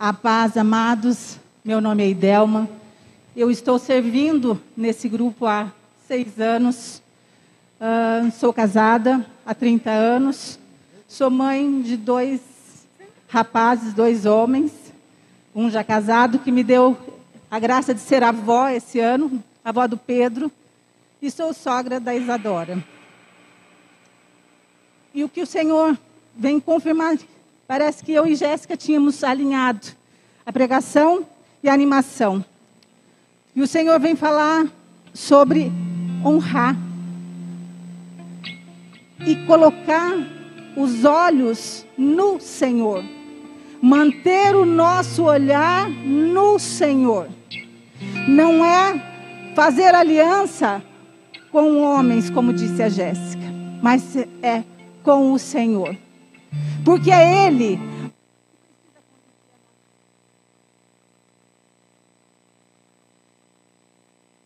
A paz, amados. Meu nome é Idelma. Eu estou servindo nesse grupo há seis anos. Uh, sou casada há 30 anos. Sou mãe de dois rapazes, dois homens. Um já casado, que me deu a graça de ser avó esse ano, avó do Pedro. E sou sogra da Isadora. E o que o Senhor vem confirmar Parece que eu e Jéssica tínhamos alinhado a pregação e a animação. E o Senhor vem falar sobre honrar e colocar os olhos no Senhor. Manter o nosso olhar no Senhor. Não é fazer aliança com homens, como disse a Jéssica, mas é com o Senhor porque é Ele.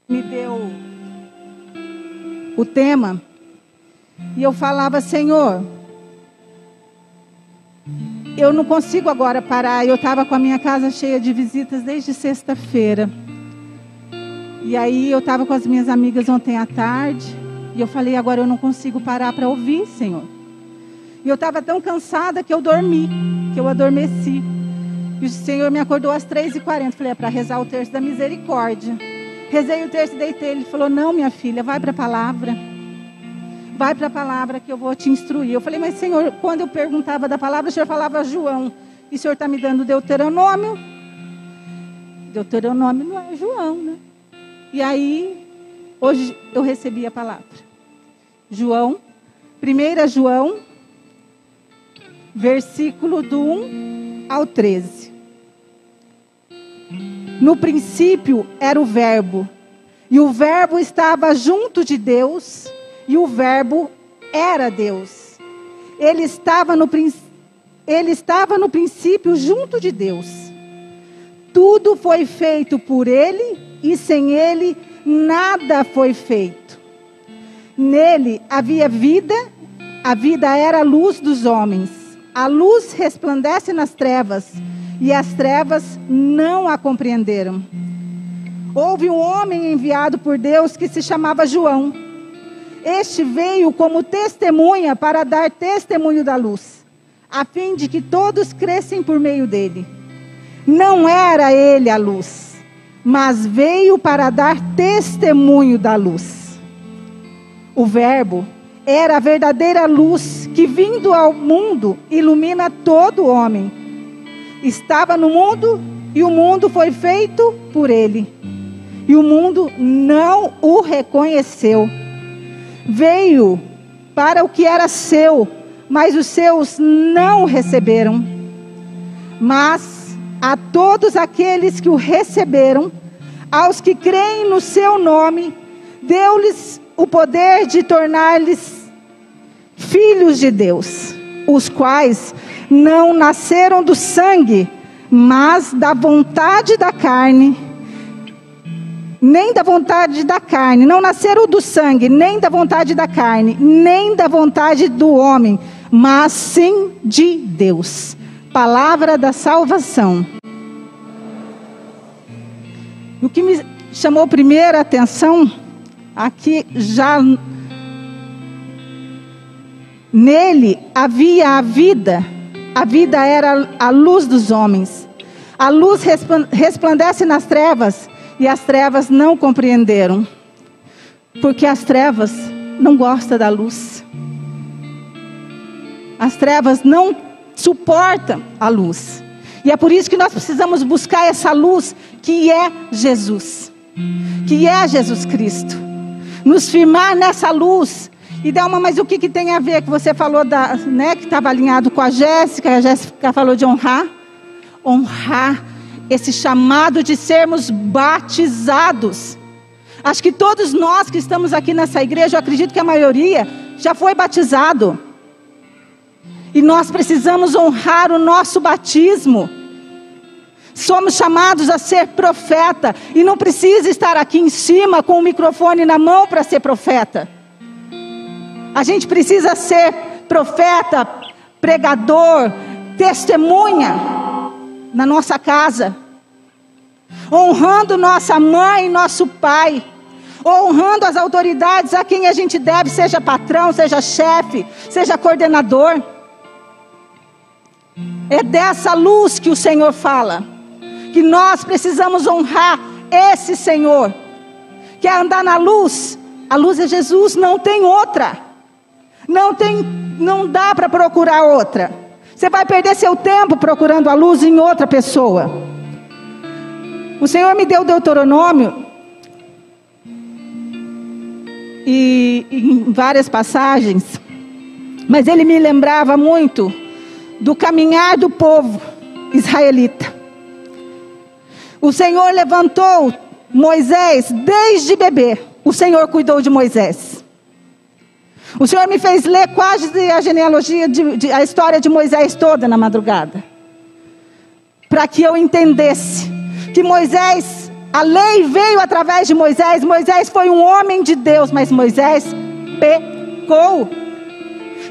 Me deu o tema e eu falava, Senhor, eu não consigo agora parar. Eu estava com a minha casa cheia de visitas desde sexta-feira. E aí eu estava com as minhas amigas ontem à tarde. E eu falei, agora eu não consigo parar para ouvir, Senhor. E eu estava tão cansada que eu dormi, que eu adormeci. E o Senhor me acordou às 3h40. Falei, é para rezar o terço da misericórdia. Rezei o terço deitei. Ele falou, não, minha filha, vai para a palavra. Vai para a palavra que eu vou te instruir. Eu falei, mas Senhor, quando eu perguntava da palavra, o Senhor falava João. E o Senhor está me dando Deuteronômio. Deuteronômio não é João, né? E aí, hoje eu recebi a palavra. João, 1 João versículo do 1 ao 13. No princípio era o Verbo, e o Verbo estava junto de Deus, e o Verbo era Deus. Ele estava no, ele estava no princípio junto de Deus. Tudo foi feito por ele, e sem ele nada foi feito. Nele havia vida, a vida era a luz dos homens. A luz resplandece nas trevas, e as trevas não a compreenderam. Houve um homem enviado por Deus que se chamava João. Este veio como testemunha para dar testemunho da luz, a fim de que todos crescem por meio dele. Não era ele a luz, mas veio para dar testemunho da luz. O Verbo era a verdadeira luz que, vindo ao mundo, ilumina todo homem. Estava no mundo e o mundo foi feito por ele. E o mundo não o reconheceu. Veio para o que era seu, mas os seus não o receberam. Mas a todos aqueles que o receberam, aos que creem no seu nome, deu-lhes o poder de tornar-lhes filhos de Deus, os quais não nasceram do sangue, mas da vontade da carne, nem da vontade da carne, não nasceram do sangue, nem da vontade da carne, nem da vontade do homem, mas sim de Deus. Palavra da salvação. O que me chamou primeiro a atenção Aqui já nele havia a vida. A vida era a luz dos homens. A luz resplandece nas trevas e as trevas não compreenderam. Porque as trevas não gostam da luz. As trevas não suportam a luz. E é por isso que nós precisamos buscar essa luz que é Jesus. Que é Jesus Cristo nos firmar nessa luz. E Delma, mas o que, que tem a ver que você falou da, né, que estava alinhado com a Jéssica, a Jéssica falou de honrar? Honrar esse chamado de sermos batizados. Acho que todos nós que estamos aqui nessa igreja, eu acredito que a maioria já foi batizado. E nós precisamos honrar o nosso batismo. Somos chamados a ser profeta e não precisa estar aqui em cima com o microfone na mão para ser profeta. A gente precisa ser profeta, pregador, testemunha. na nossa casa, honrando nossa mãe e nosso pai, honrando as autoridades a quem a gente deve, seja patrão, seja chefe, seja coordenador. É dessa luz que o Senhor fala, que nós precisamos honrar esse Senhor. Quer andar na luz? A luz é Jesus, não tem outra. Não tem, não dá para procurar outra. Você vai perder seu tempo procurando a luz em outra pessoa. O Senhor me deu Deuteronômio e em várias passagens, mas ele me lembrava muito do caminhar do povo israelita. O Senhor levantou Moisés desde bebê. O Senhor cuidou de Moisés. O Senhor me fez ler quase a genealogia, de, de, a história de Moisés toda na madrugada. Para que eu entendesse que Moisés, a lei veio através de Moisés. Moisés foi um homem de Deus, mas Moisés pecou.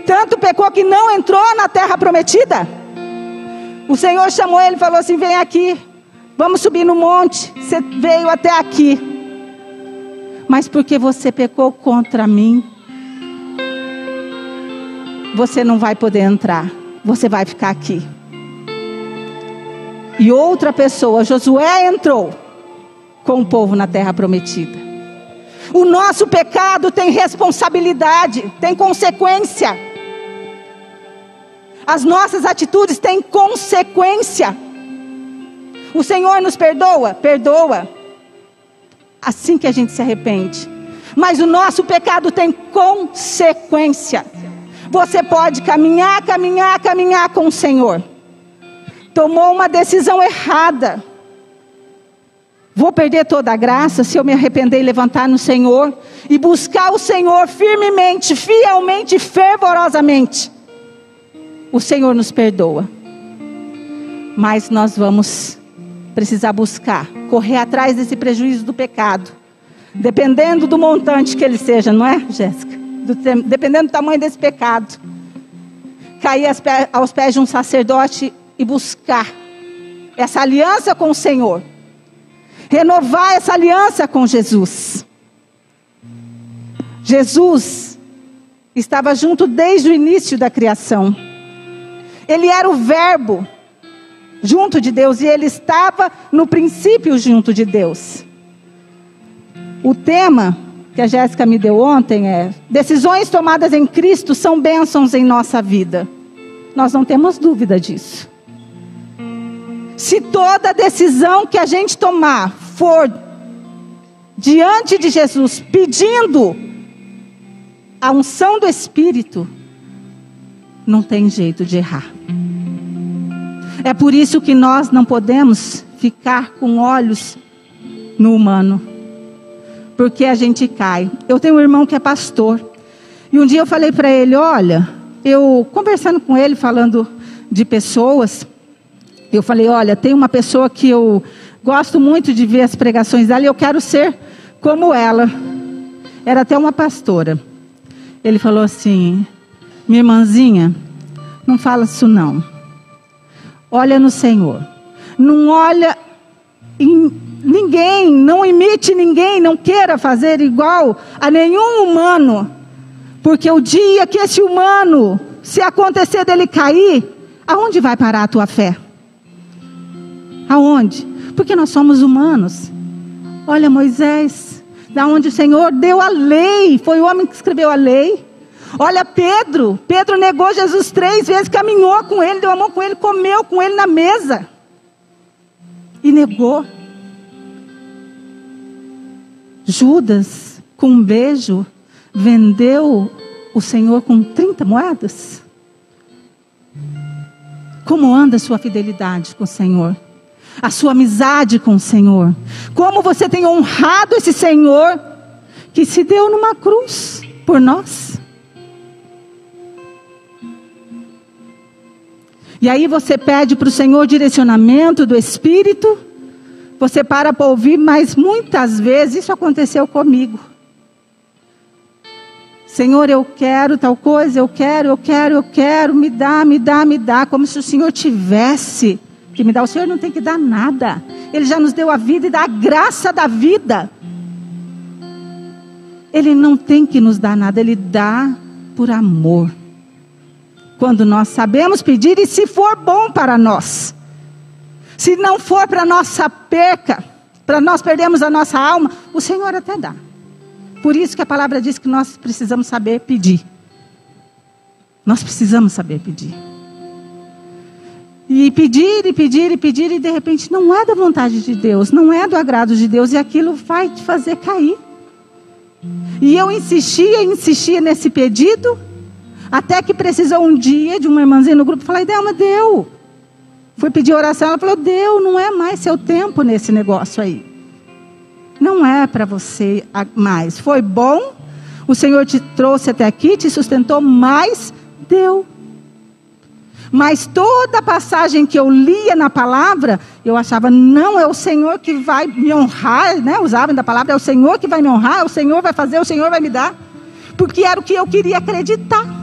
Tanto pecou que não entrou na terra prometida. O Senhor chamou ele e falou assim: Vem aqui, vamos subir no monte. Você veio até aqui, mas porque você pecou contra mim, você não vai poder entrar, você vai ficar aqui. E outra pessoa, Josué entrou com o povo na terra prometida. O nosso pecado tem responsabilidade, tem consequência. As nossas atitudes têm consequência. O Senhor nos perdoa? Perdoa. Assim que a gente se arrepende. Mas o nosso pecado tem consequência. Você pode caminhar, caminhar, caminhar com o Senhor. Tomou uma decisão errada. Vou perder toda a graça se eu me arrepender e levantar no Senhor e buscar o Senhor firmemente, fielmente, fervorosamente. O Senhor nos perdoa. Mas nós vamos precisar buscar, correr atrás desse prejuízo do pecado. Dependendo do montante que ele seja, não é, Jéssica? do, dependendo do tamanho desse pecado, cair aos pés de um sacerdote e buscar essa aliança com o Senhor, renovar essa aliança com Jesus. Jesus estava junto desde o início da criação. Ele era o Verbo junto de Deus e ele estava no princípio junto de Deus. O tema que a Jéssica me deu ontem é: decisões tomadas em Cristo são bênçãos em nossa vida. Nós não temos dúvida disso. Se toda decisão que a gente tomar for diante de Jesus, pedindo a unção do Espírito, não tem jeito de errar. É por isso que nós não podemos ficar com olhos no humano porque a gente cai. Eu tenho um irmão que é pastor. E um dia eu falei para ele: olha, eu conversando com ele, falando de pessoas, eu falei: olha, tem uma pessoa que eu gosto muito de ver as pregações dela e eu quero ser como ela. Era até uma pastora. Ele falou assim: minha irmãzinha, não fala isso não. Olha no Senhor. Não olha em ninguém, não imite ninguém, não queira fazer igual a nenhum humano, porque o dia que esse humano, se acontecer dele cair, aonde vai parar a tua fé? Aonde? Porque nós somos humanos. Olha Moisés, da onde o Senhor deu a lei, foi o homem que escreveu a lei. Olha Pedro, Pedro negou Jesus três vezes, caminhou com ele, deu a mão com ele, comeu com ele na mesa e negou. Judas, com um beijo, vendeu o Senhor com 30 moedas? Como anda a sua fidelidade com o Senhor? A sua amizade com o Senhor? Como você tem honrado esse Senhor que se deu numa cruz por nós? E aí você pede para o Senhor direcionamento do Espírito você para para ouvir, mas muitas vezes isso aconteceu comigo. Senhor, eu quero tal coisa, eu quero, eu quero, eu quero, me dá, me dá, me dá, como se o Senhor tivesse que me dá. O Senhor não tem que dar nada. Ele já nos deu a vida e dá a graça da vida. Ele não tem que nos dar nada, ele dá por amor. Quando nós sabemos pedir e se for bom para nós. Se não for para nossa perca, para nós perdermos a nossa alma, o Senhor até dá. Por isso que a palavra diz que nós precisamos saber pedir. Nós precisamos saber pedir. E pedir, e pedir, e pedir, e de repente não é da vontade de Deus, não é do agrado de Deus, e aquilo vai te fazer cair. E eu insistia, insistia nesse pedido, até que precisou um dia de uma irmãzinha no grupo falar: Delma, deu. Fui pedir oração, ela falou: deu, não é mais seu tempo nesse negócio aí. Não é para você mais. Foi bom, o Senhor te trouxe até aqui, te sustentou, mas deu. Mas toda passagem que eu lia na palavra, eu achava, não é o Senhor que vai me honrar, né? Usavam da palavra, é o Senhor que vai me honrar, é o Senhor vai fazer, o Senhor vai me dar. Porque era o que eu queria acreditar.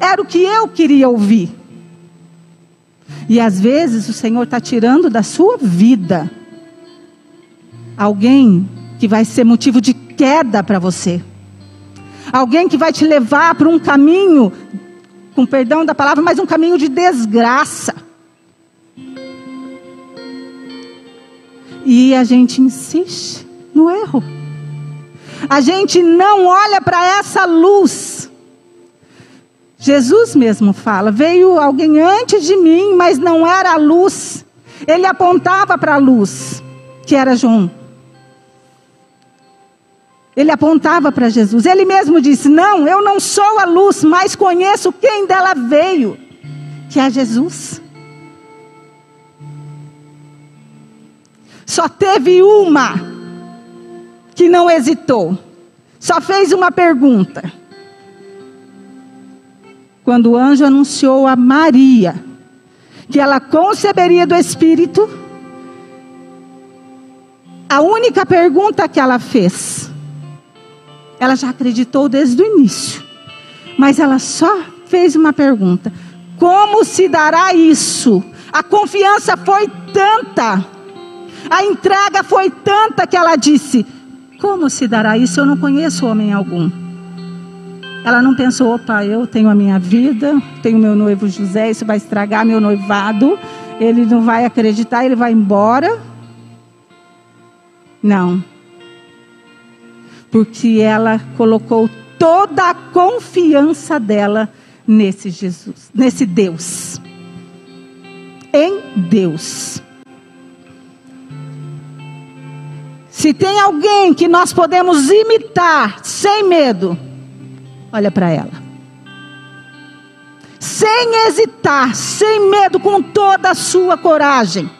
Era o que eu queria ouvir. E às vezes o Senhor está tirando da sua vida alguém que vai ser motivo de queda para você. Alguém que vai te levar para um caminho com perdão da palavra, mas um caminho de desgraça. E a gente insiste no erro. A gente não olha para essa luz. Jesus mesmo fala: veio alguém antes de mim, mas não era a luz. Ele apontava para a luz, que era João. Ele apontava para Jesus. Ele mesmo disse: Não, eu não sou a luz, mas conheço quem dela veio, que é Jesus. Só teve uma que não hesitou, só fez uma pergunta. Quando o anjo anunciou a Maria que ela conceberia do Espírito, a única pergunta que ela fez ela já acreditou desde o início. Mas ela só fez uma pergunta: como se dará isso? A confiança foi tanta, a entrega foi tanta que ela disse: como se dará isso? Eu não conheço homem algum. Ela não pensou, opa, eu tenho a minha vida, tenho meu noivo José, isso vai estragar meu noivado, ele não vai acreditar, ele vai embora. Não porque ela colocou toda a confiança dela nesse Jesus, nesse Deus. Em Deus. Se tem alguém que nós podemos imitar sem medo, olha para ela. Sem hesitar, sem medo, com toda a sua coragem.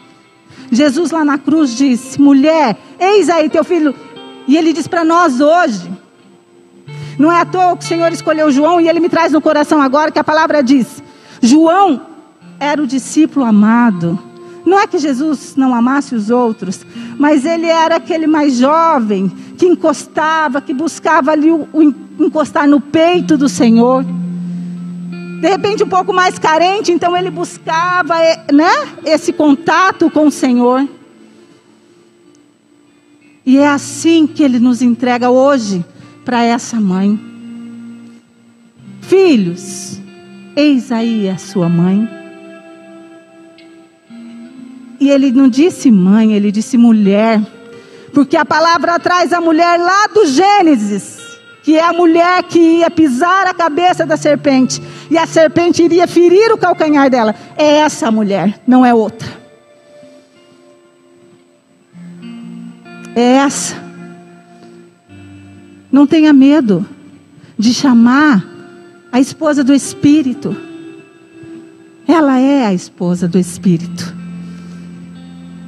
Jesus lá na cruz disse: Mulher, eis aí teu filho. E ele diz para nós hoje. Não é à toa que o Senhor escolheu João e ele me traz no coração agora que a palavra diz: João era o discípulo amado. Não é que Jesus não amasse os outros, mas ele era aquele mais jovem que encostava, que buscava ali o, o encostar no peito do Senhor. De repente um pouco mais carente, então ele buscava, né, esse contato com o Senhor. E é assim que ele nos entrega hoje para essa mãe. Filhos, eis aí a sua mãe. E ele não disse mãe, ele disse mulher. Porque a palavra traz a mulher lá do Gênesis, que é a mulher que ia pisar a cabeça da serpente, e a serpente iria ferir o calcanhar dela. É essa mulher, não é outra. é essa. Não tenha medo de chamar a esposa do Espírito. Ela é a esposa do Espírito.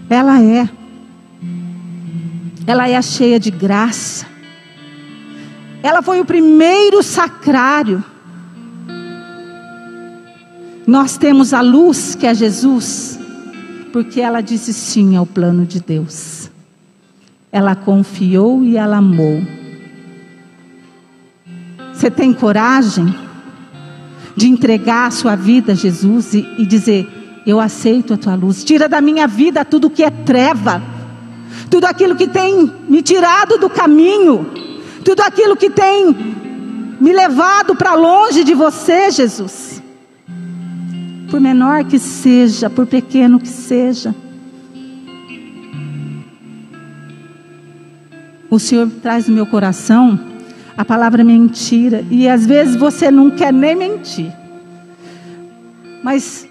Ela é. Ela é cheia de graça. Ela foi o primeiro sacrário. Nós temos a luz que é Jesus, porque ela disse sim ao plano de Deus. Ela confiou e ela amou. Você tem coragem de entregar a sua vida a Jesus e, e dizer: eu aceito a tua luz. Tira da minha vida tudo que é treva, tudo aquilo que tem me tirado do caminho, tudo aquilo que tem me levado para longe de você, Jesus. Por menor que seja, por pequeno que seja. O Senhor traz no meu coração a palavra mentira. E às vezes você não quer nem mentir. Mas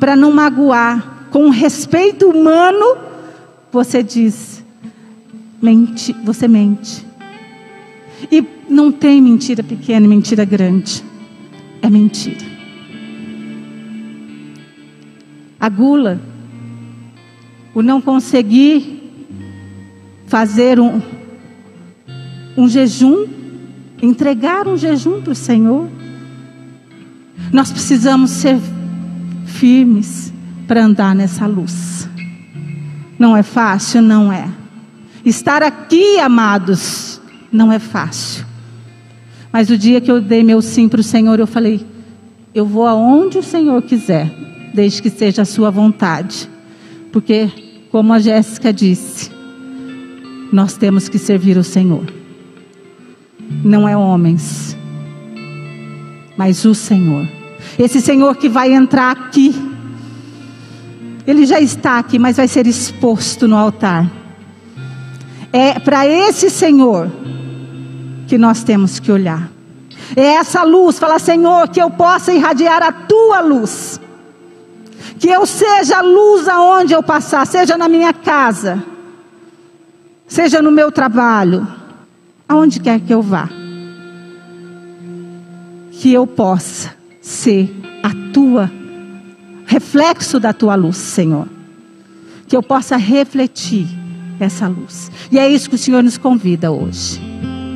para não magoar, com respeito humano, você diz: mente, você mente. E não tem mentira pequena e mentira grande. É mentira. A gula, o não conseguir fazer um, um jejum, entregar um jejum para o Senhor. Nós precisamos ser firmes para andar nessa luz. Não é fácil? Não é. Estar aqui, amados, não é fácil. Mas o dia que eu dei meu sim para o Senhor, eu falei: eu vou aonde o Senhor quiser, desde que seja a sua vontade. Porque, como a Jéssica disse, nós temos que servir o Senhor. Não é homens, mas o Senhor. Esse Senhor que vai entrar aqui. Ele já está aqui, mas vai ser exposto no altar. É para esse Senhor que nós temos que olhar. É essa luz, fala Senhor, que eu possa irradiar a tua luz. Que eu seja a luz aonde eu passar, seja na minha casa, seja no meu trabalho, aonde quer que eu vá. Que eu possa ser a tua reflexo da tua luz, Senhor. Que eu possa refletir essa luz. E é isso que o Senhor nos convida hoje.